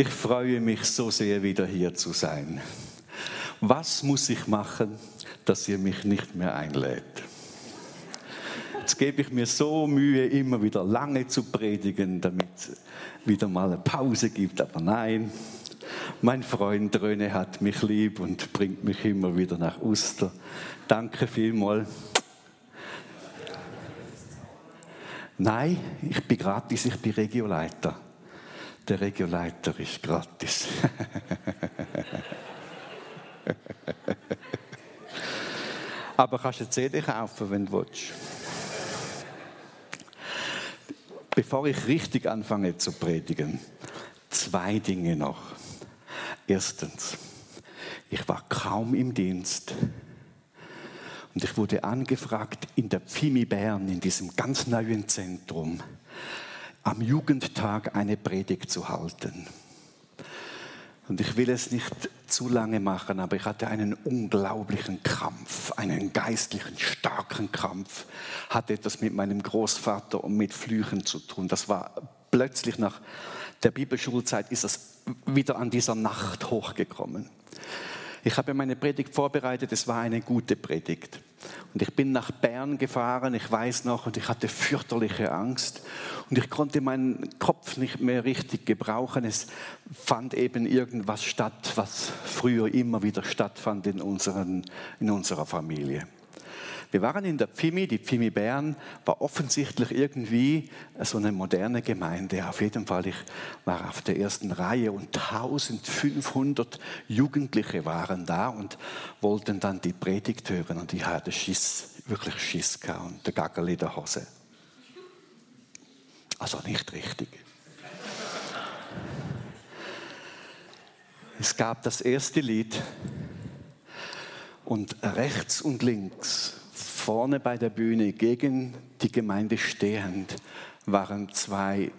Ich freue mich so sehr, wieder hier zu sein. Was muss ich machen, dass ihr mich nicht mehr einlädt? Jetzt gebe ich mir so Mühe, immer wieder lange zu predigen, damit es wieder mal eine Pause gibt. Aber nein, mein Freund Röne hat mich lieb und bringt mich immer wieder nach Uster. Danke vielmals. Nein, ich bin gratis, ich bin Regioleiter. Der Regioleiter ist gratis. Aber kannst du eine CD kaufen, wenn du willst. Bevor ich richtig anfange zu predigen, zwei Dinge noch. Erstens, ich war kaum im Dienst und ich wurde angefragt in der Pfimi Bern, in diesem ganz neuen Zentrum, am Jugendtag eine Predigt zu halten. Und ich will es nicht zu lange machen, aber ich hatte einen unglaublichen Kampf, einen geistlichen, starken Kampf. Hatte etwas mit meinem Großvater und mit Flüchen zu tun. Das war plötzlich nach der Bibelschulzeit ist es wieder an dieser Nacht hochgekommen. Ich habe meine Predigt vorbereitet, es war eine gute Predigt. Und ich bin nach Bern gefahren, ich weiß noch, und ich hatte fürchterliche Angst. Und ich konnte meinen Kopf nicht mehr richtig gebrauchen. Es fand eben irgendwas statt, was früher immer wieder stattfand in, unseren, in unserer Familie. Wir waren in der Pfimi, die Pfimi Bern war offensichtlich irgendwie so eine moderne Gemeinde. Auf jeden Fall, ich war auf der ersten Reihe und 1500 Jugendliche waren da und wollten dann die Predigt hören und ich hatte Schiss, wirklich Schiss gehabt und der Gaggerl in der Hose. Also nicht richtig. Es gab das erste Lied und rechts und links vorne bei der Bühne gegen die Gemeinde stehend waren zwei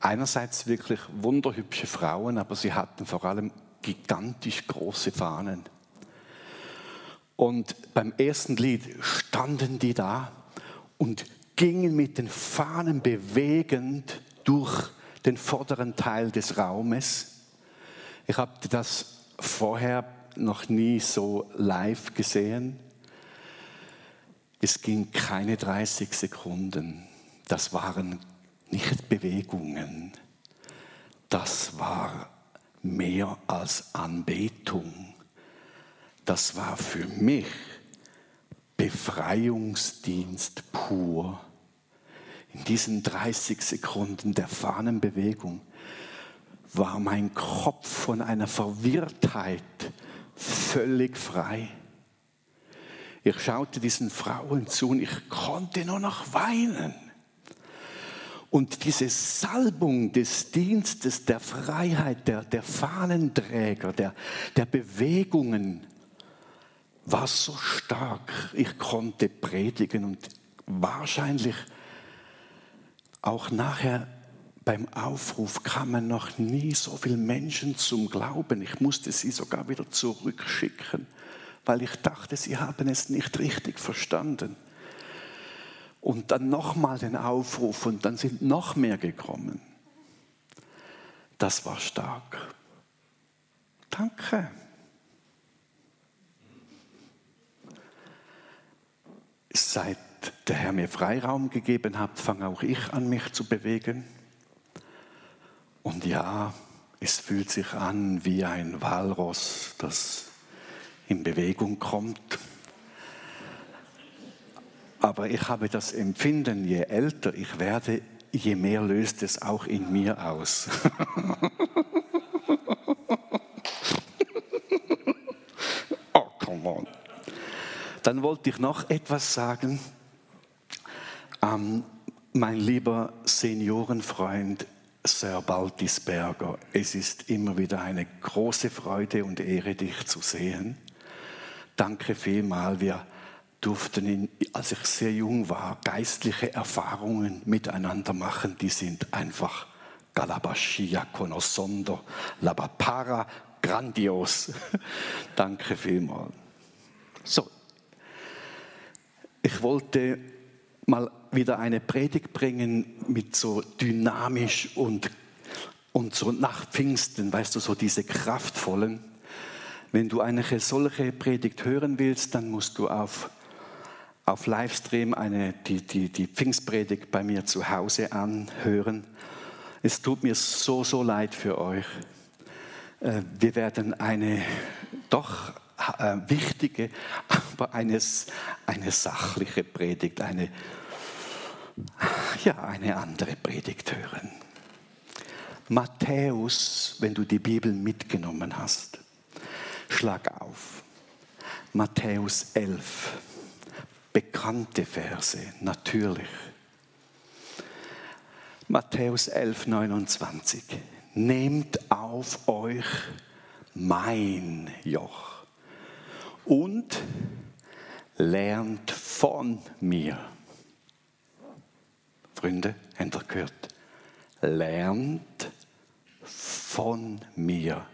einerseits wirklich wunderhübsche Frauen, aber sie hatten vor allem gigantisch große Fahnen. Und beim ersten Lied standen die da und gingen mit den Fahnen bewegend durch den vorderen Teil des Raumes. Ich habe das vorher noch nie so live gesehen. Es ging keine 30 Sekunden. Das waren nicht Bewegungen. Das war mehr als Anbetung. Das war für mich Befreiungsdienst pur. In diesen 30 Sekunden der Fahnenbewegung war mein Kopf von einer Verwirrtheit völlig frei. Ich schaute diesen Frauen zu und ich konnte nur noch weinen. Und diese Salbung des Dienstes, der Freiheit, der, der Fahnenträger, der, der Bewegungen war so stark. Ich konnte predigen und wahrscheinlich auch nachher beim Aufruf kamen noch nie so viele Menschen zum Glauben. Ich musste sie sogar wieder zurückschicken weil ich dachte, sie haben es nicht richtig verstanden. Und dann nochmal den Aufruf und dann sind noch mehr gekommen. Das war stark. Danke. Seit der Herr mir Freiraum gegeben hat, fange auch ich an, mich zu bewegen. Und ja, es fühlt sich an wie ein Walross, das in Bewegung kommt. Aber ich habe das Empfinden, je älter ich werde, je mehr löst es auch in mir aus. oh, come on. Dann wollte ich noch etwas sagen. Ähm, mein lieber Seniorenfreund Sir Baltisberger, es ist immer wieder eine große Freude und Ehre, dich zu sehen. Danke vielmal. Wir durften, in, als ich sehr jung war, geistliche Erfahrungen miteinander machen. Die sind einfach Galabashia conoscondo, labapara, grandios. Danke vielmal. So, ich wollte mal wieder eine Predigt bringen mit so dynamisch und Und so nach Pfingsten, weißt du, so diese kraftvollen. Wenn du eine solche Predigt hören willst, dann musst du auf, auf Livestream eine, die, die, die Pfingstpredigt bei mir zu Hause anhören. Es tut mir so, so leid für euch. Äh, wir werden eine doch äh, wichtige, aber eine, eine sachliche Predigt, eine, ja, eine andere Predigt hören. Matthäus, wenn du die Bibel mitgenommen hast, schlag auf. Matthäus 11, bekannte Verse, natürlich. Matthäus 11, 29. Nehmt auf euch mein Joch und lernt von mir. Freunde, habt ihr gehört? lernt von mir,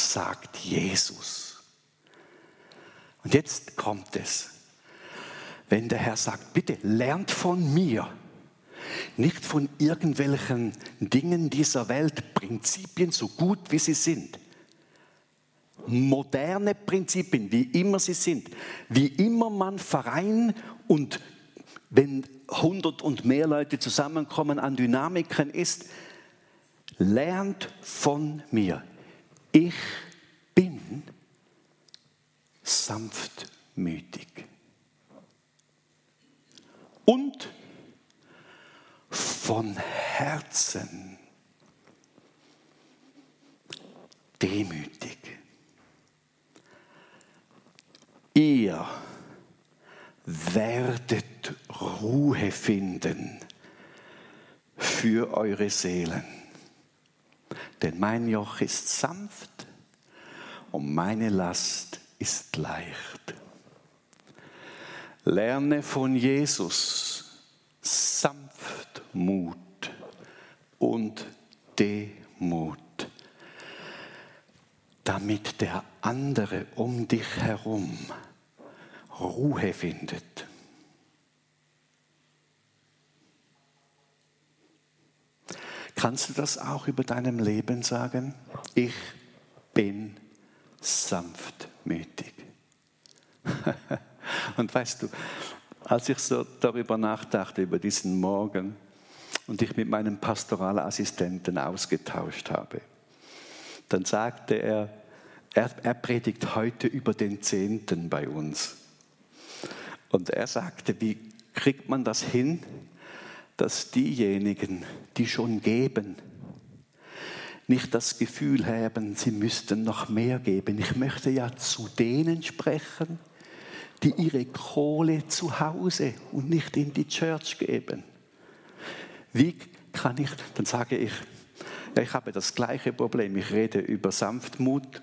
sagt Jesus. Und jetzt kommt es. Wenn der Herr sagt, bitte lernt von mir, nicht von irgendwelchen Dingen dieser Welt, Prinzipien so gut wie sie sind. Moderne Prinzipien, wie immer sie sind, wie immer man Verein und wenn 100 und mehr Leute zusammenkommen an Dynamiken ist, lernt von mir. Ich bin sanftmütig. Und von Herzen demütig. Ihr werdet Ruhe finden für eure Seelen. Denn mein Joch ist sanft und meine Last ist leicht. Lerne von Jesus Sanftmut und Demut, damit der andere um dich herum Ruhe findet. Kannst du das auch über deinem Leben sagen? Ich bin sanftmütig. und weißt du, als ich so darüber nachdachte, über diesen Morgen, und ich mit meinem Pastoralassistenten ausgetauscht habe, dann sagte er, er, er predigt heute über den Zehnten bei uns. Und er sagte, wie kriegt man das hin, dass diejenigen, die schon geben, nicht das Gefühl haben, sie müssten noch mehr geben. Ich möchte ja zu denen sprechen, die ihre Kohle zu Hause und nicht in die Church geben. Wie kann ich, dann sage ich, ich habe das gleiche Problem. Ich rede über Sanftmut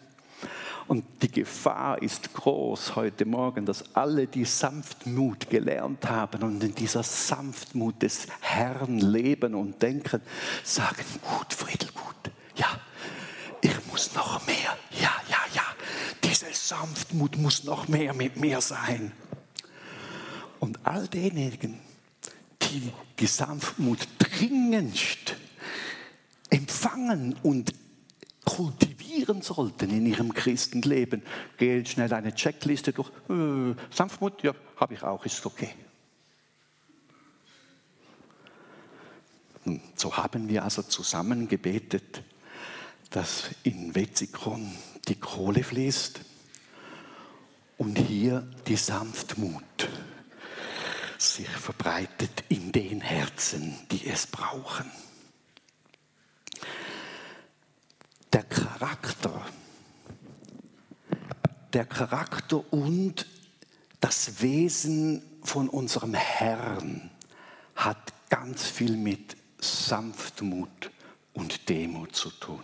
und die Gefahr ist groß heute Morgen, dass alle, die Sanftmut gelernt haben und in dieser Sanftmut des Herrn leben und denken, sagen, gut, Friedel, gut, ja, ich muss noch mehr, ja, ja, ja, diese Sanftmut muss noch mehr mit mir sein. Und all denjenigen, die die Sanftmut dringendst empfangen und kultivieren sollten in ihrem Christenleben. Gehen schnell eine Checkliste durch. Äh, Sanftmut, ja, habe ich auch, ist okay. Hm, so haben wir also zusammen gebetet, dass in Wetzikon die Kohle fließt und hier die Sanftmut sich verbreitet in den Herzen, die es brauchen. der Charakter, der Charakter und das Wesen von unserem Herrn hat ganz viel mit Sanftmut und Demut zu tun.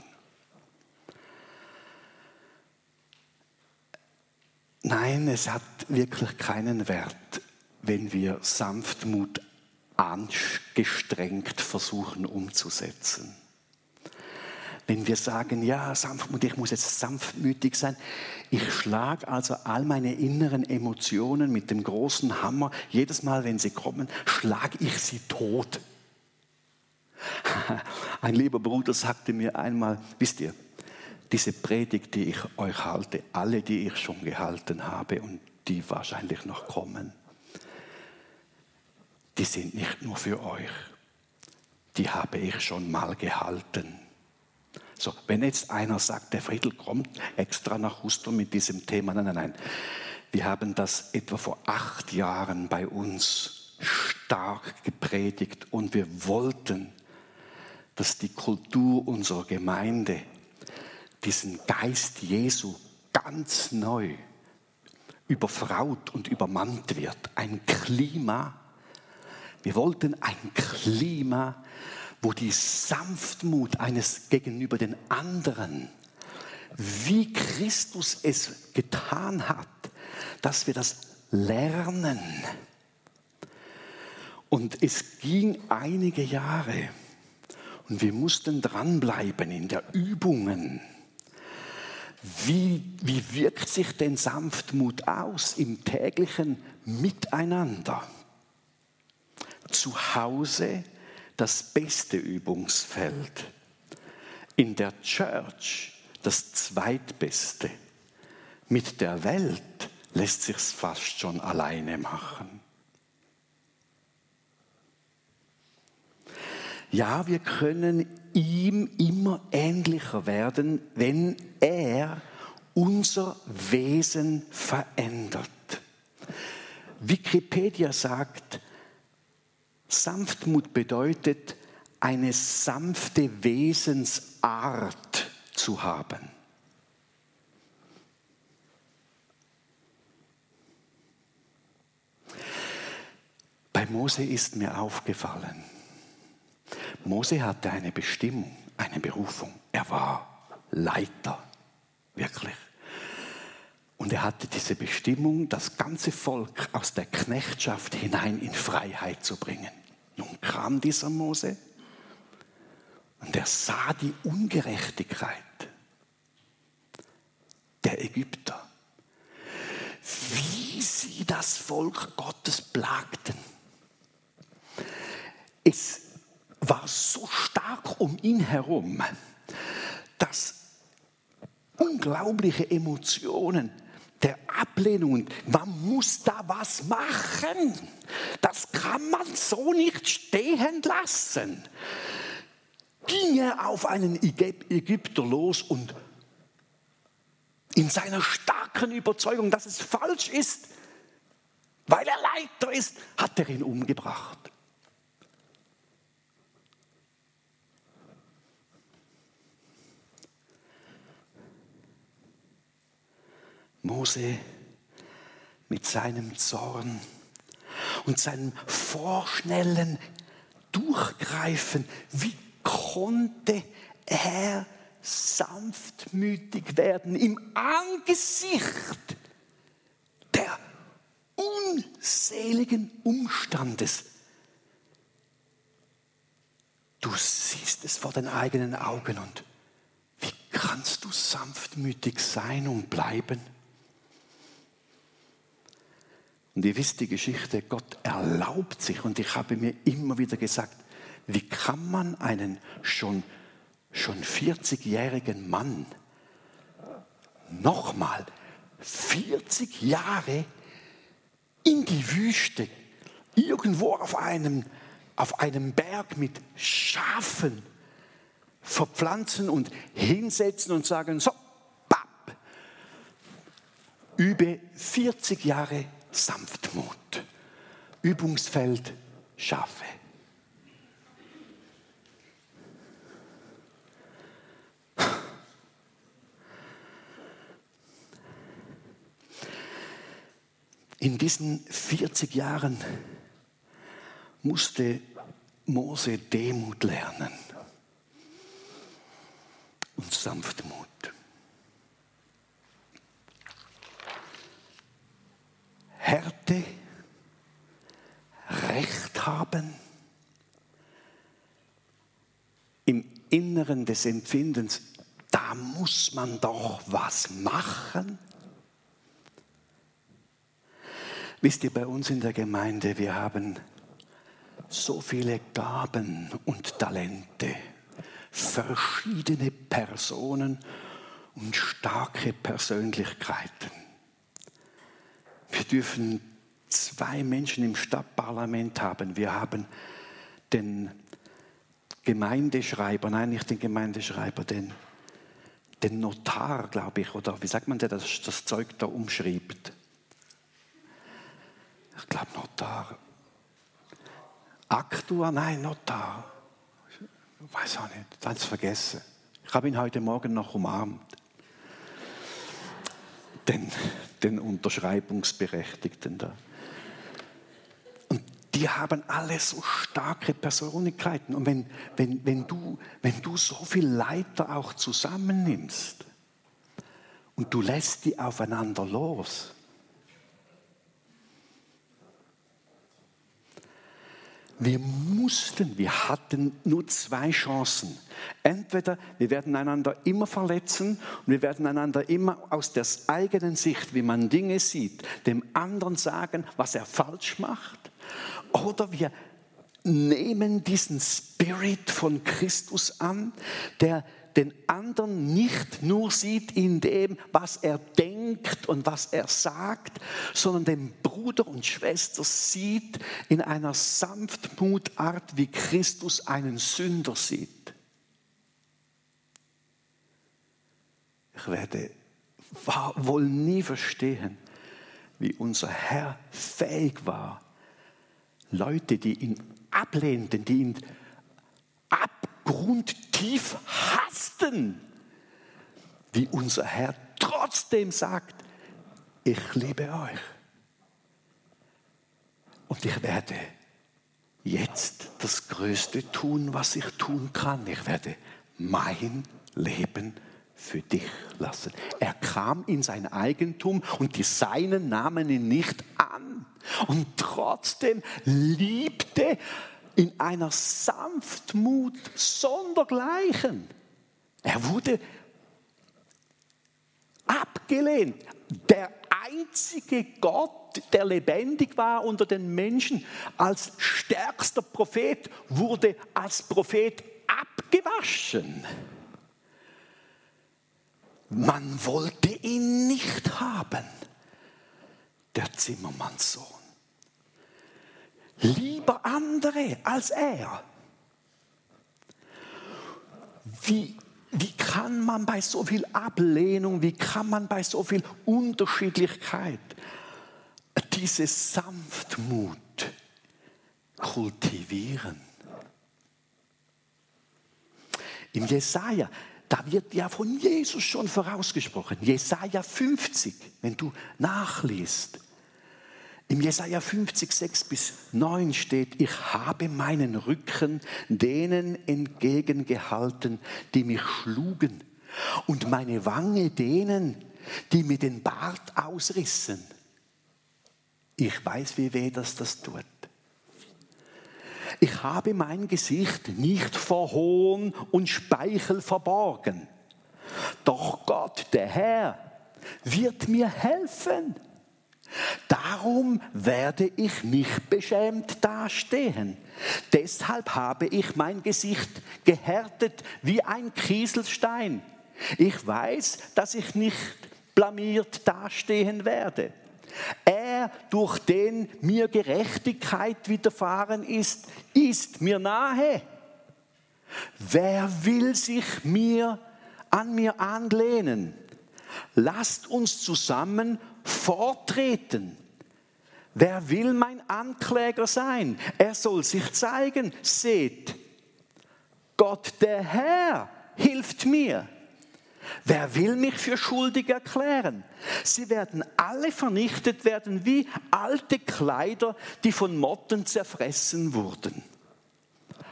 Nein, es hat wirklich keinen Wert, wenn wir Sanftmut angestrengt versuchen umzusetzen wenn wir sagen, ja, Sanftmut, ich muss jetzt sanftmütig sein. Ich schlage also all meine inneren Emotionen mit dem großen Hammer, jedes Mal, wenn sie kommen, schlage ich sie tot. Ein lieber Bruder sagte mir einmal, wisst ihr, diese Predigt, die ich euch halte, alle, die ich schon gehalten habe und die wahrscheinlich noch kommen, die sind nicht nur für euch. Die habe ich schon mal gehalten. So, wenn jetzt einer sagt, der Friedel kommt extra nach Huston mit diesem Thema, nein, nein, nein. Wir haben das etwa vor acht Jahren bei uns stark gepredigt und wir wollten, dass die Kultur unserer Gemeinde diesen Geist Jesu ganz neu überfraut und übermannt wird. Ein Klima, wir wollten ein Klima, wo die Sanftmut eines gegenüber den anderen, wie Christus es getan hat, dass wir das lernen. Und es ging einige Jahre und wir mussten dranbleiben in der Übungen. Wie, wie wirkt sich denn Sanftmut aus im täglichen Miteinander? Zu Hause das beste Übungsfeld, in der Church das zweitbeste, mit der Welt lässt sich's fast schon alleine machen. Ja, wir können ihm immer ähnlicher werden, wenn er unser Wesen verändert. Wikipedia sagt, Sanftmut bedeutet, eine sanfte Wesensart zu haben. Bei Mose ist mir aufgefallen, Mose hatte eine Bestimmung, eine Berufung. Er war Leiter, wirklich. Und er hatte diese Bestimmung, das ganze Volk aus der Knechtschaft hinein in Freiheit zu bringen. Nun kam dieser Mose und er sah die Ungerechtigkeit der Ägypter, wie sie das Volk Gottes plagten. Es war so stark um ihn herum, dass unglaubliche Emotionen der Ablehnung. Man muss da was machen. Das kann man so nicht stehen lassen. Ging er auf einen Ägypter los und in seiner starken Überzeugung, dass es falsch ist, weil er Leiter ist, hat er ihn umgebracht. Mose mit seinem Zorn und seinem vorschnellen Durchgreifen, wie konnte er sanftmütig werden im Angesicht der unseligen Umstandes. Du siehst es vor den eigenen Augen und wie kannst du sanftmütig sein und bleiben? Und ihr wisst die Geschichte, Gott erlaubt sich, und ich habe mir immer wieder gesagt, wie kann man einen schon, schon 40-jährigen Mann nochmal 40 Jahre in die Wüste, irgendwo auf einem, auf einem Berg mit Schafen verpflanzen und hinsetzen und sagen, so, papp, übe 40 Jahre Sanftmut. Übungsfeld Schafe. In diesen 40 Jahren musste Mose Demut lernen und Sanftmut. Härte, Recht haben, im Inneren des Empfindens, da muss man doch was machen. Wisst ihr, bei uns in der Gemeinde, wir haben so viele Gaben und Talente, verschiedene Personen und starke Persönlichkeiten. Wir dürfen zwei Menschen im Stadtparlament haben. Wir haben den Gemeindeschreiber, nein, nicht den Gemeindeschreiber, den, den Notar, glaube ich, oder wie sagt man, der das, das Zeug da umschreibt? Ich glaube Notar. Aktua, nein, Notar. Ich weiß auch nicht, ich es vergessen. Ich habe ihn heute Morgen noch umarmt. Den, den Unterschreibungsberechtigten da. Die haben alle so starke Persönlichkeiten. Und wenn, wenn, wenn, du, wenn du so viele Leiter auch zusammennimmst und du lässt die aufeinander los, Wir mussten, wir hatten nur zwei Chancen. Entweder wir werden einander immer verletzen und wir werden einander immer aus der eigenen Sicht, wie man Dinge sieht, dem anderen sagen, was er falsch macht. Oder wir nehmen diesen Spirit von Christus an, der den anderen nicht nur sieht in dem, was er denkt und was er sagt, sondern den Bruder und Schwester sieht in einer Sanftmutart, wie Christus einen Sünder sieht. Ich werde wohl nie verstehen, wie unser Herr fähig war, Leute, die ihn ablehnten, die ihn abgrundtief hassten, wie unser Herr trotzdem sagt, ich liebe euch. Und ich werde jetzt das Größte tun, was ich tun kann. Ich werde mein Leben für dich lassen. Er kam in sein Eigentum und die Seinen nahmen ihn nicht an. Und trotzdem liebte in einer Sanftmut sondergleichen. Er wurde abgelehnt. Der einzige Gott, der lebendig war unter den Menschen, als stärkster Prophet, wurde als Prophet abgewaschen. Man wollte ihn nicht haben, der Zimmermannssohn lieber andere als er. Wie, wie kann man bei so viel Ablehnung, wie kann man bei so viel Unterschiedlichkeit diese Sanftmut kultivieren? Im Jesaja, da wird ja von Jesus schon vorausgesprochen. Jesaja 50, wenn du nachliest. Im Jesaja 50, 6 bis 9 steht, ich habe meinen Rücken denen entgegengehalten, die mich schlugen, und meine Wange denen, die mir den Bart ausrissen. Ich weiß, wie weh das das tut. Ich habe mein Gesicht nicht vor Hohn und Speichel verborgen. Doch Gott, der Herr, wird mir helfen. Darum werde ich nicht beschämt dastehen. Deshalb habe ich mein Gesicht gehärtet wie ein Kieselstein. Ich weiß, dass ich nicht blamiert dastehen werde. Er, durch den mir Gerechtigkeit widerfahren ist, ist mir nahe. Wer will sich mir an mir anlehnen? Lasst uns zusammen vortreten. Wer will mein Ankläger sein? Er soll sich zeigen. Seht, Gott der Herr hilft mir. Wer will mich für schuldig erklären? Sie werden alle vernichtet werden wie alte Kleider, die von Motten zerfressen wurden.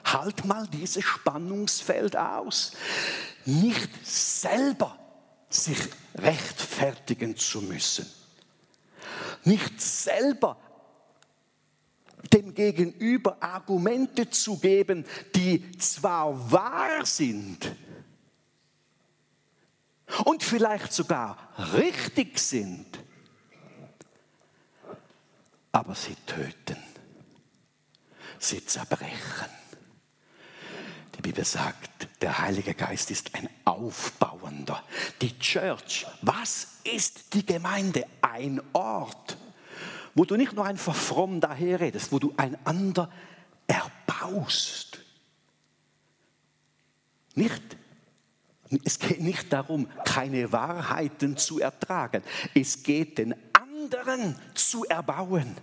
Halt mal dieses Spannungsfeld aus. Nicht selber sich rechtfertigen zu müssen nicht selber dem Gegenüber Argumente zu geben, die zwar wahr sind und vielleicht sogar richtig sind, aber sie töten. sie zerbrechen. Die Bibel sagt, der Heilige Geist ist ein Aufbauender. Die Church, was ist die Gemeinde? Ein Ort, wo du nicht nur einfach fromm daherredest, wo du einander erbaust. Nicht, es geht nicht darum, keine Wahrheiten zu ertragen. Es geht den anderen zu erbauen.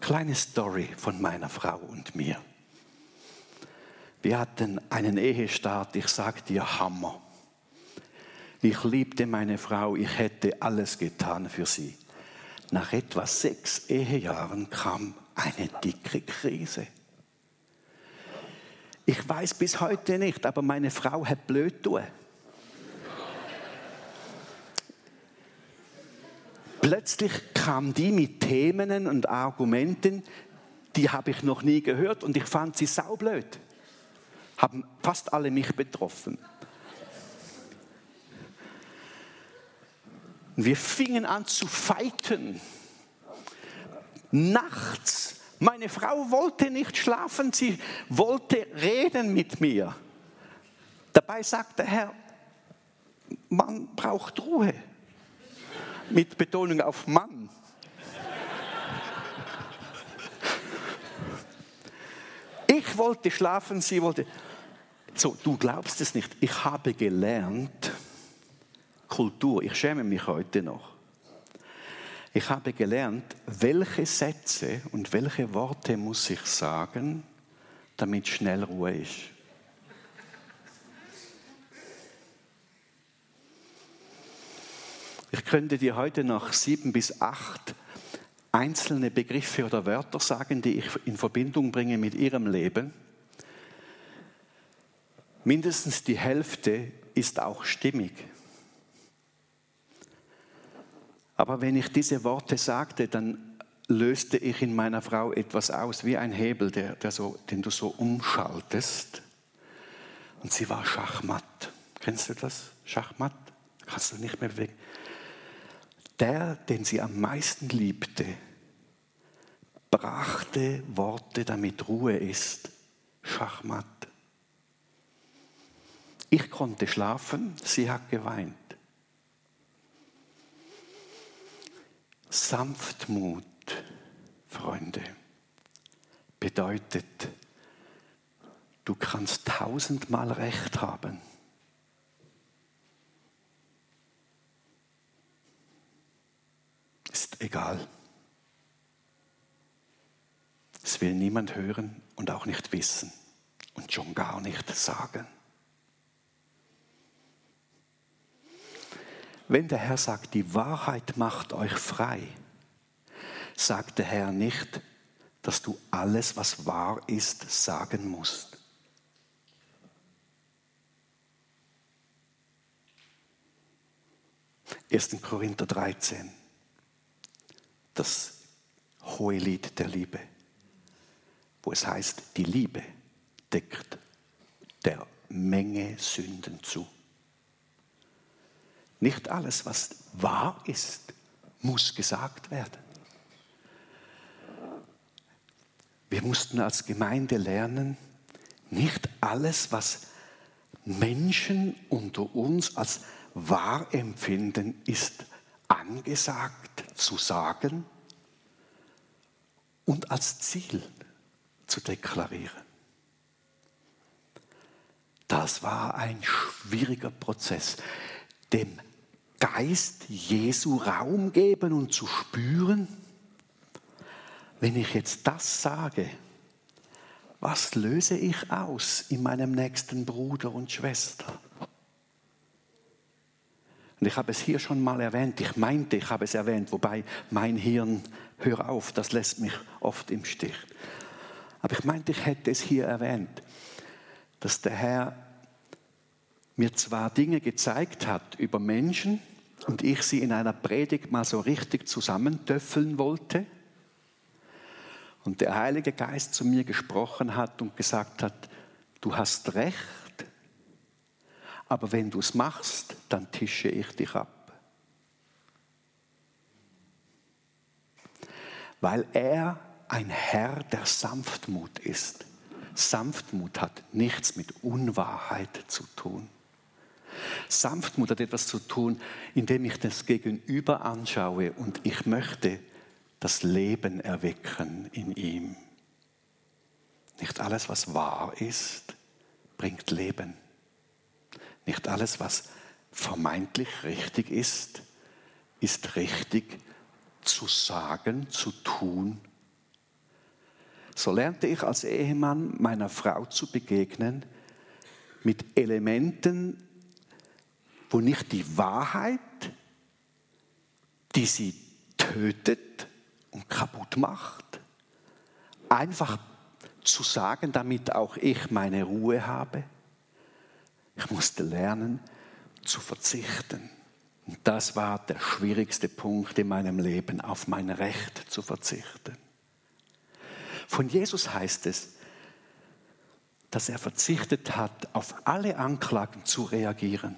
Kleine Story von meiner Frau und mir. Wir hatten einen Ehestart, ich sag dir Hammer. Ich liebte meine Frau, ich hätte alles getan für sie. Nach etwa sechs Ehejahren kam eine dicke Krise. Ich weiß bis heute nicht, aber meine Frau hat blöd tun. Plötzlich kam die mit Themen und Argumenten, die habe ich noch nie gehört und ich fand sie saublöd. Haben fast alle mich betroffen. Wir fingen an zu fighten. Nachts meine Frau wollte nicht schlafen, sie wollte reden mit mir. Dabei sagt der Herr, man braucht Ruhe. Mit Betonung auf Mann. Ich wollte schlafen, sie wollte. So, du glaubst es nicht. Ich habe gelernt, Kultur, ich schäme mich heute noch. Ich habe gelernt, welche Sätze und welche Worte muss ich sagen, damit schnell Ruhe ist. Ich könnte dir heute noch sieben bis acht einzelne Begriffe oder Wörter sagen, die ich in Verbindung bringe mit ihrem Leben. Mindestens die Hälfte ist auch stimmig. Aber wenn ich diese Worte sagte, dann löste ich in meiner Frau etwas aus, wie ein Hebel, der, der so, den du so umschaltest. Und sie war Schachmatt. Kennst du das? Schachmatt? Kannst du nicht mehr bewegen. Der, den sie am meisten liebte, brachte Worte, damit Ruhe ist. Schachmatt. Ich konnte schlafen, sie hat geweint. Sanftmut, Freunde, bedeutet, du kannst tausendmal Recht haben. Ist egal. Es will niemand hören und auch nicht wissen und schon gar nicht sagen. Wenn der Herr sagt, die Wahrheit macht euch frei, sagt der Herr nicht, dass du alles, was wahr ist, sagen musst. Ersten Korinther 13, das hohe Lied der Liebe, wo es heißt, die Liebe deckt der Menge Sünden zu. Nicht alles, was wahr ist, muss gesagt werden. Wir mussten als Gemeinde lernen, nicht alles, was Menschen unter uns als wahr empfinden, ist angesagt zu sagen und als Ziel zu deklarieren. Das war ein schwieriger Prozess, dem Geist Jesu Raum geben und zu spüren, wenn ich jetzt das sage, was löse ich aus in meinem nächsten Bruder und Schwester? Und ich habe es hier schon mal erwähnt, ich meinte, ich habe es erwähnt, wobei mein Hirn, hör auf, das lässt mich oft im Stich. Aber ich meinte, ich hätte es hier erwähnt, dass der Herr mir zwar Dinge gezeigt hat über Menschen und ich sie in einer Predigt mal so richtig zusammentöffeln wollte und der Heilige Geist zu mir gesprochen hat und gesagt hat, du hast recht, aber wenn du es machst, dann tische ich dich ab. Weil er ein Herr der Sanftmut ist. Sanftmut hat nichts mit Unwahrheit zu tun. Sanftmut hat etwas zu tun, indem ich das Gegenüber anschaue und ich möchte das Leben erwecken in ihm. Nicht alles, was wahr ist, bringt Leben. Nicht alles, was vermeintlich richtig ist, ist richtig zu sagen, zu tun. So lernte ich als Ehemann meiner Frau zu begegnen mit Elementen, wo nicht die Wahrheit, die sie tötet und kaputt macht, einfach zu sagen, damit auch ich meine Ruhe habe. Ich musste lernen zu verzichten. Und das war der schwierigste Punkt in meinem Leben, auf mein Recht zu verzichten. Von Jesus heißt es, dass er verzichtet hat, auf alle Anklagen zu reagieren.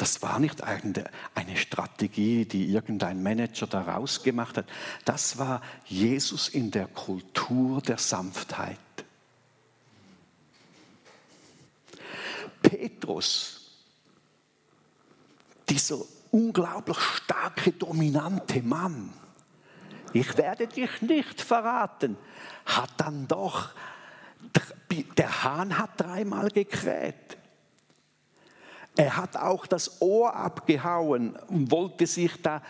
Das war nicht eine Strategie, die irgendein Manager daraus gemacht hat. Das war Jesus in der Kultur der Sanftheit. Petrus, dieser unglaublich starke, dominante Mann, ich werde dich nicht verraten, hat dann doch, der Hahn hat dreimal gekräht. Er hat auch das Ohr abgehauen und wollte sich da.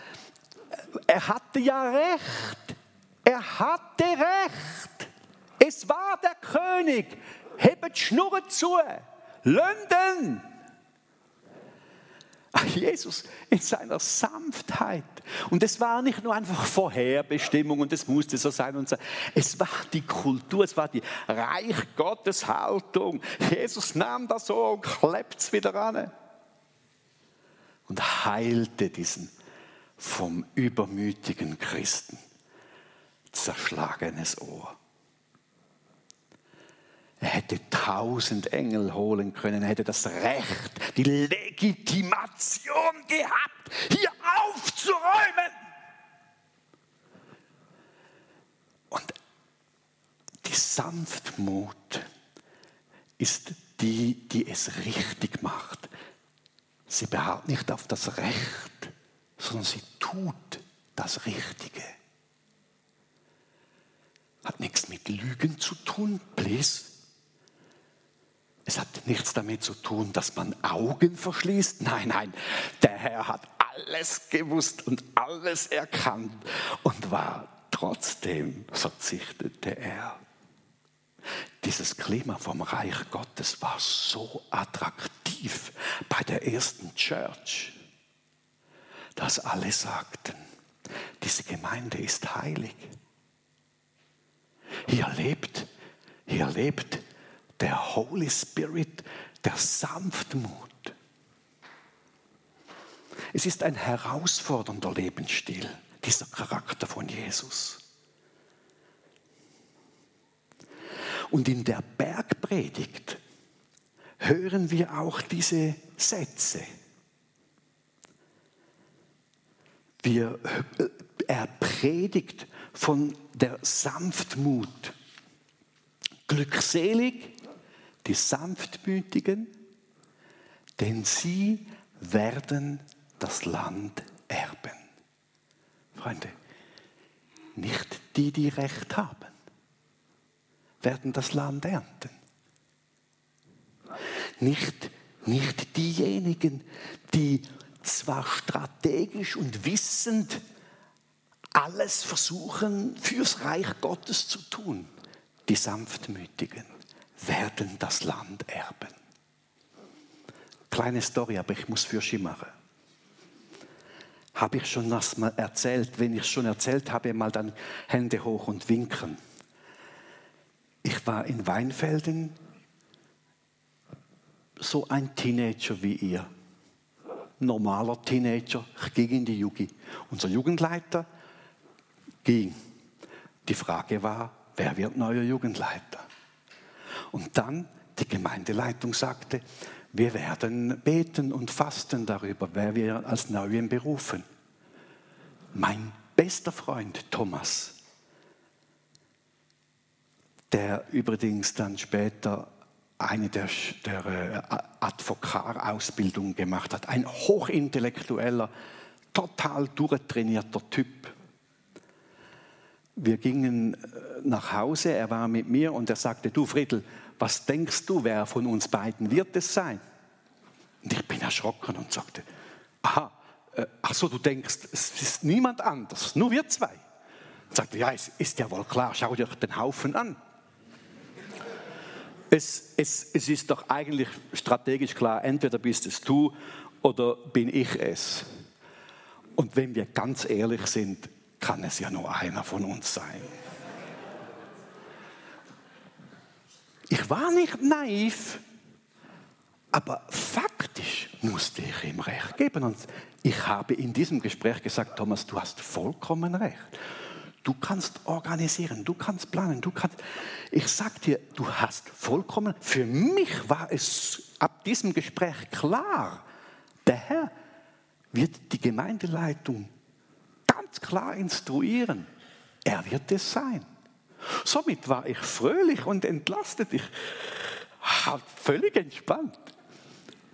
Er hatte ja recht. Er hatte recht. Es war der König. Hebt Schnurren zu. London. Jesus in seiner Sanftheit. Und es war nicht nur einfach Vorherbestimmung und es musste so sein und so. Es war die Kultur, es war die Reich Gottes Haltung. Jesus nahm das so und klebt es wieder an. Und heilte diesen vom übermütigen Christen zerschlagenes Ohr. Er hätte tausend Engel holen können, er hätte das Recht, die Legitimation gehabt, hier aufzuräumen. Und die Sanftmut ist die, die es richtig macht. Sie beharrt nicht auf das Recht, sondern sie tut das Richtige. Hat nichts mit Lügen zu tun, please. Es hat nichts damit zu tun, dass man Augen verschließt. Nein, nein, der Herr hat alles gewusst und alles erkannt und war trotzdem verzichtete er. Dieses Klima vom Reich Gottes war so attraktiv bei der ersten Church, dass alle sagten, diese Gemeinde ist heilig. Hier lebt, hier lebt der Holy Spirit der Sanftmut. Es ist ein herausfordernder Lebensstil, dieser Charakter von Jesus. Und in der Bergpredigt hören wir auch diese Sätze. Wir, äh, er predigt von der Sanftmut. Glückselig die Sanftmütigen, denn sie werden das Land erben. Freunde, nicht die, die Recht haben, werden das Land ernten. Nicht, nicht diejenigen, die zwar strategisch und wissend alles versuchen, fürs Reich Gottes zu tun, die Sanftmütigen werden das Land erben. Kleine Story, aber ich muss für machen. Habe ich schon das mal erzählt? Wenn ich schon erzählt habe, mal dann Hände hoch und winken. Ich war in Weinfelden so ein Teenager wie ihr. Normaler Teenager. Ich ging in die Jugend. Unser Jugendleiter ging. Die Frage war, wer wird neuer Jugendleiter? Und dann die Gemeindeleitung sagte, wir werden beten und fasten darüber, wer wir als Neuen berufen. Mein bester Freund Thomas der übrigens dann später eine der, der äh, Advokar-Ausbildung gemacht hat. Ein hochintellektueller, total durchtrainierter Typ. Wir gingen äh, nach Hause, er war mit mir und er sagte, du Friedel, was denkst du, wer von uns beiden wird es sein? Und ich bin erschrocken und sagte, aha, äh, ach so, du denkst, es ist niemand anders, nur wir zwei. Und sagte, ja, es ist ja wohl klar, schau dir den Haufen an. Es, es, es ist doch eigentlich strategisch klar, entweder bist es du oder bin ich es. Und wenn wir ganz ehrlich sind, kann es ja nur einer von uns sein. Ich war nicht naiv, aber faktisch musste ich ihm recht geben. Und ich habe in diesem Gespräch gesagt, Thomas, du hast vollkommen recht. Du kannst organisieren, du kannst planen, du kannst. Ich sag dir, du hast vollkommen. Für mich war es ab diesem Gespräch klar, der Herr wird die Gemeindeleitung ganz klar instruieren. Er wird es sein. Somit war ich fröhlich und entlastet. Ich war völlig entspannt.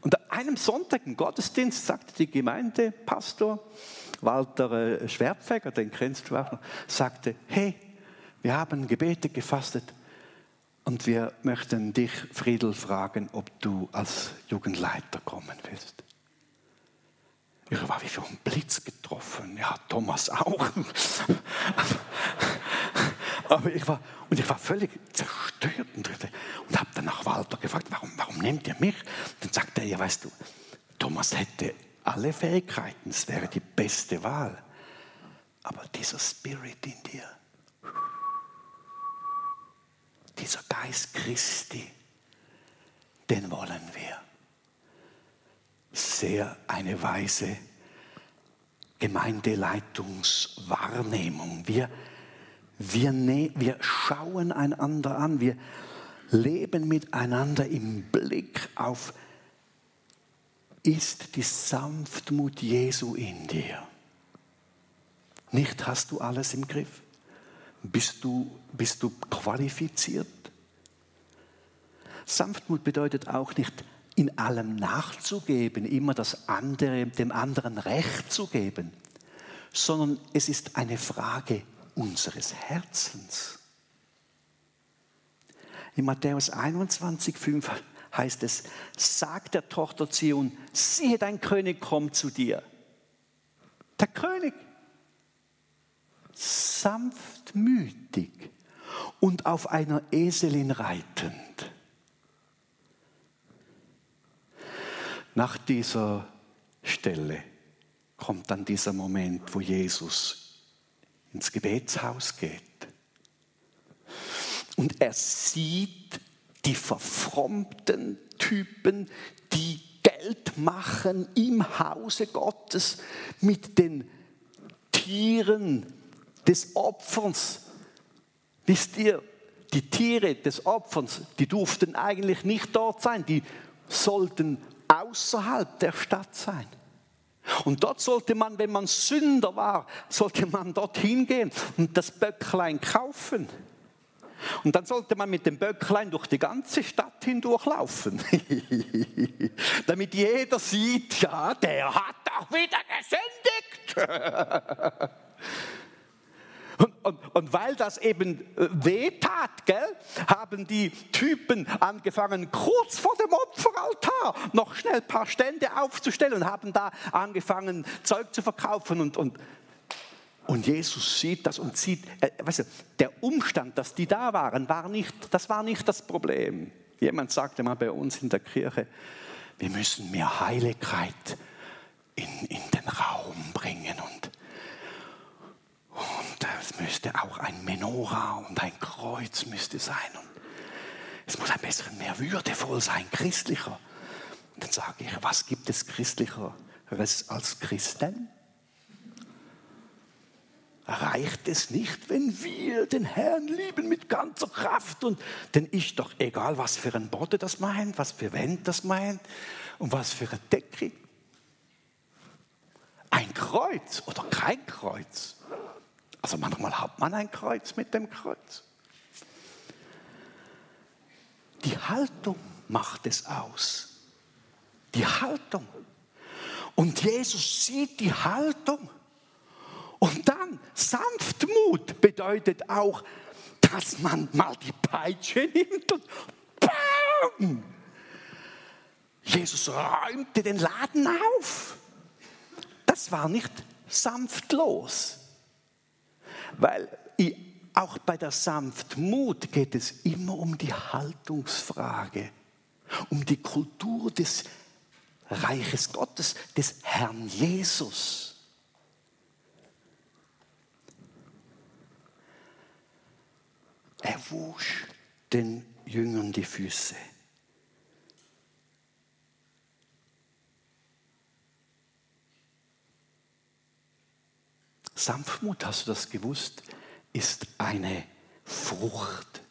Und an einem Sonntag im Gottesdienst sagte die Gemeindepastor, Walter äh, Schwerpfeger, den kennst du auch noch, sagte, hey, wir haben Gebete gefastet und wir möchten dich, Friedel, fragen, ob du als Jugendleiter kommen willst. Ich war wie vom Blitz getroffen. Ja, Thomas auch. Aber ich war, und ich war völlig zerstört und, und habe dann nach Walter gefragt, warum, warum nehmt ihr mich? Dann sagte er, ja, weißt du, Thomas hätte alle Fähigkeiten, es wäre die beste Wahl. Aber dieser Spirit in dir, dieser Geist Christi, den wollen wir. Sehr eine weise Gemeindeleitungswahrnehmung. Wir, wir, ne, wir schauen einander an, wir leben miteinander im Blick auf ist die Sanftmut Jesu in dir. Nicht hast du alles im Griff. Bist du, bist du qualifiziert? Sanftmut bedeutet auch nicht, in allem nachzugeben, immer das andere, dem anderen Recht zu geben, sondern es ist eine Frage unseres Herzens. In Matthäus 21, 5 heißt es, sagt der Tochter Zion, siehe, dein König kommt zu dir. Der König, sanftmütig und auf einer Eselin reitend. Nach dieser Stelle kommt dann dieser Moment, wo Jesus ins Gebetshaus geht. Und er sieht die verfrommten Typen, die Geld machen im Hause Gottes mit den Tieren des Opfers. Wisst ihr, die Tiere des Opfers, die durften eigentlich nicht dort sein, die sollten außerhalb der Stadt sein. Und dort sollte man, wenn man Sünder war, sollte man dorthin gehen und das Böcklein kaufen. Und dann sollte man mit dem Böcklein durch die ganze Stadt hindurchlaufen, damit jeder sieht, ja, der hat auch wieder gesündigt. Und, und, und, weil das eben äh, wehtat, gell, haben die Typen angefangen, kurz vor dem Opferaltar noch schnell ein paar Stände aufzustellen und haben da angefangen, Zeug zu verkaufen und, und und Jesus sieht das und sieht, äh, weißt du, der Umstand, dass die da waren, war nicht, das war nicht das Problem. Jemand sagte mal bei uns in der Kirche, wir müssen mehr Heiligkeit in, in den Raum bringen und, und es müsste auch ein Menora und ein Kreuz müsste sein und es muss ein bisschen mehr würdevoll sein, christlicher. Und dann sage ich, was gibt es christlicheres als Christen? reicht es nicht, wenn wir den Herrn lieben mit ganzer Kraft. Und denn ist doch egal, was für ein Botte das meint, was für Wend das meint und was für eine Decke. Ein Kreuz oder kein Kreuz. Also manchmal hat man ein Kreuz mit dem Kreuz. Die Haltung macht es aus. Die Haltung. Und Jesus sieht die Haltung. Und dann Sanftmut bedeutet auch, dass man mal die Peitsche nimmt und BAM! Jesus räumte den Laden auf. Das war nicht sanftlos, weil auch bei der Sanftmut geht es immer um die Haltungsfrage, um die Kultur des Reiches Gottes, des Herrn Jesus. Er wusch den Jüngern die Füße. Sanftmut, hast du das gewusst, ist eine Frucht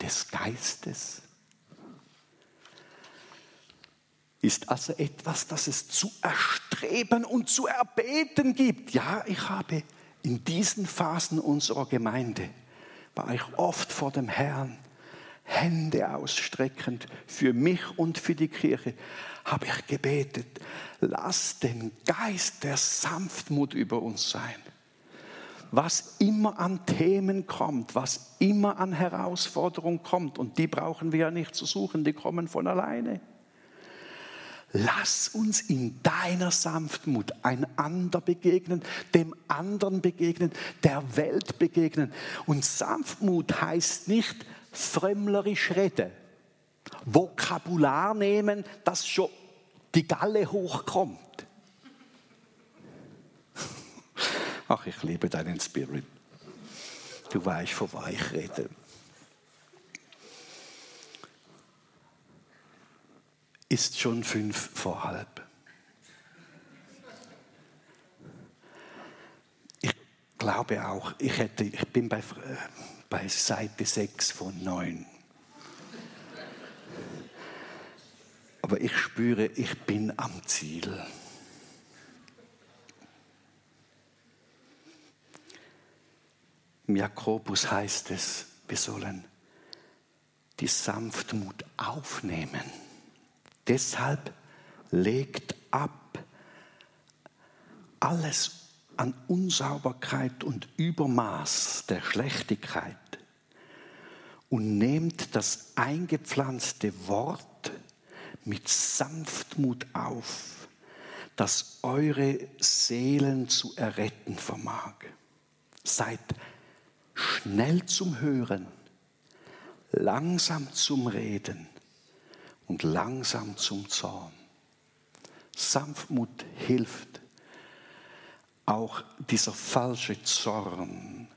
des Geistes. Ist also etwas, das es zu erstreben und zu erbeten gibt. Ja, ich habe in diesen Phasen unserer Gemeinde, war ich oft vor dem Herrn, Hände ausstreckend für mich und für die Kirche, habe ich gebetet, lass den Geist der Sanftmut über uns sein was immer an Themen kommt, was immer an Herausforderungen kommt, und die brauchen wir ja nicht zu suchen, die kommen von alleine. Lass uns in deiner Sanftmut einander begegnen, dem anderen begegnen, der Welt begegnen. Und Sanftmut heißt nicht frömmlerisch reden, Vokabular nehmen, das schon die Galle hochkommt. Ach, ich liebe deinen Spirit. Du weißt, von was ich rede. Ist schon fünf vor halb. Ich glaube auch, ich, hätte, ich bin bei, bei Seite 6 von 9. Aber ich spüre, ich bin am Ziel. Im Jakobus heißt es, wir sollen die Sanftmut aufnehmen. Deshalb legt ab alles an Unsauberkeit und Übermaß der Schlechtigkeit und nehmt das eingepflanzte Wort mit Sanftmut auf, das eure Seelen zu erretten vermag. Seid schnell zum Hören, langsam zum Reden und langsam zum Zorn. Sanftmut hilft, auch dieser falsche Zorn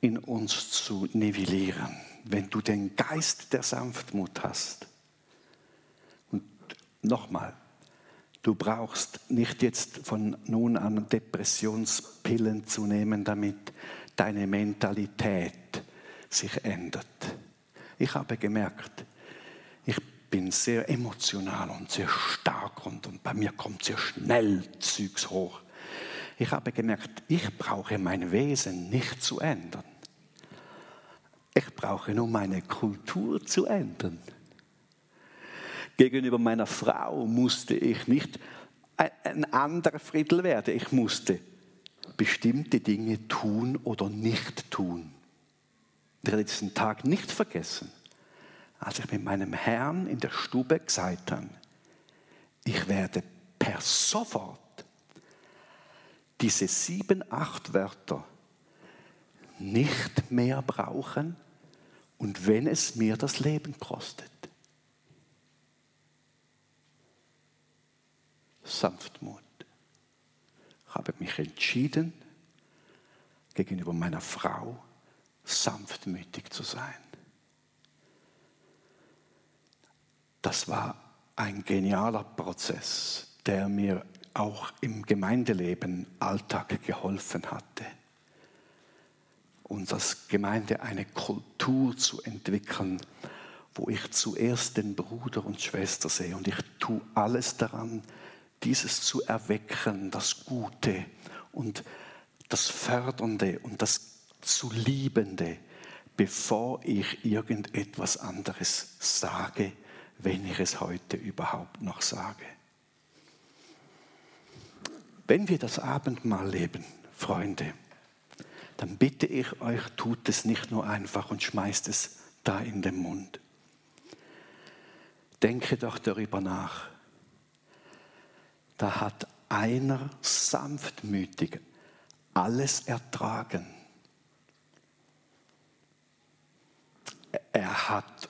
in uns zu nivellieren. Wenn du den Geist der Sanftmut hast, und nochmal, du brauchst nicht jetzt von nun an Depressionspillen zu nehmen, damit deine Mentalität sich ändert. Ich habe gemerkt, ich bin sehr emotional und sehr stark und, und bei mir kommt sehr schnell Zeugs hoch. Ich habe gemerkt, ich brauche mein Wesen nicht zu ändern. Ich brauche nur meine Kultur zu ändern. Gegenüber meiner Frau musste ich nicht ein anderer Friedel werden. Ich musste bestimmte Dinge tun oder nicht tun. Ich werde diesen Tag nicht vergessen, als ich mit meinem Herrn in der Stube gesagt habe, ich werde per sofort diese sieben, acht Wörter nicht mehr brauchen und wenn es mir das Leben kostet. Sanftmut. Ich habe mich entschieden, gegenüber meiner Frau sanftmütig zu sein. Das war ein genialer Prozess, der mir auch im Gemeindeleben Alltag geholfen hatte. Und als Gemeinde eine Kultur zu entwickeln, wo ich zuerst den Bruder und Schwester sehe und ich tue alles daran, dieses zu erwecken, das Gute und das Fördernde und das zu Liebende bevor ich irgendetwas anderes sage, wenn ich es heute überhaupt noch sage. Wenn wir das Abendmahl leben, Freunde, dann bitte ich euch, tut es nicht nur einfach und schmeißt es da in den Mund. Denke doch darüber nach. Da hat einer sanftmütig alles ertragen. Er hat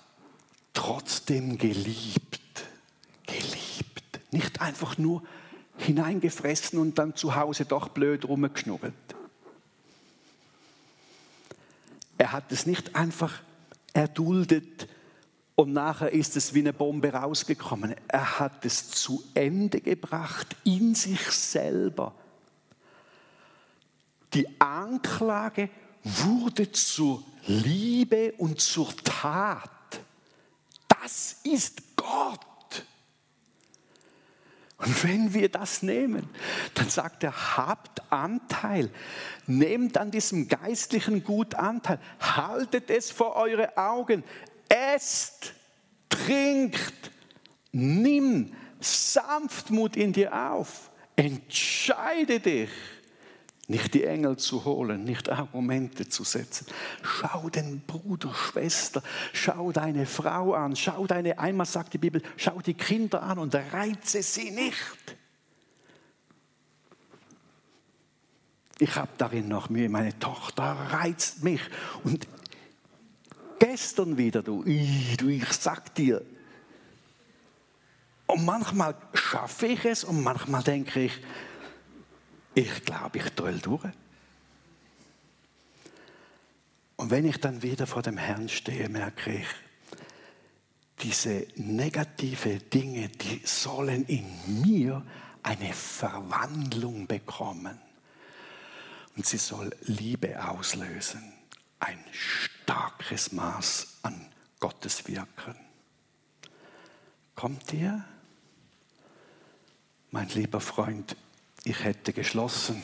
trotzdem geliebt, geliebt. Nicht einfach nur hineingefressen und dann zu Hause doch blöd rumgeschnurrt. Er hat es nicht einfach erduldet und nachher ist es wie eine Bombe rausgekommen. Er hat es zu Ende gebracht in sich selber. Die Anklage wurde zur Liebe und zur Tat. Das ist Gott. Und wenn wir das nehmen, dann sagt er, habt Anteil, nehmt an diesem geistlichen Gut Anteil, haltet es vor eure Augen, esst, trinkt, nimm Sanftmut in dir auf, entscheide dich nicht die Engel zu holen, nicht Argumente zu setzen. Schau den Bruder, Schwester, schau deine Frau an, schau deine, einmal sagt die Bibel, schau die Kinder an und reize sie nicht. Ich habe darin noch Mühe, meine Tochter reizt mich. Und gestern wieder, du, du ich sag dir, und manchmal schaffe ich es und manchmal denke ich, ich glaube, ich toll durch. Und wenn ich dann wieder vor dem Herrn stehe, merke ich, diese negative Dinge, die sollen in mir eine Verwandlung bekommen. Und sie soll Liebe auslösen. Ein starkes Maß an Gottes Wirken. Kommt ihr? Mein lieber Freund, ich hätte geschlossen.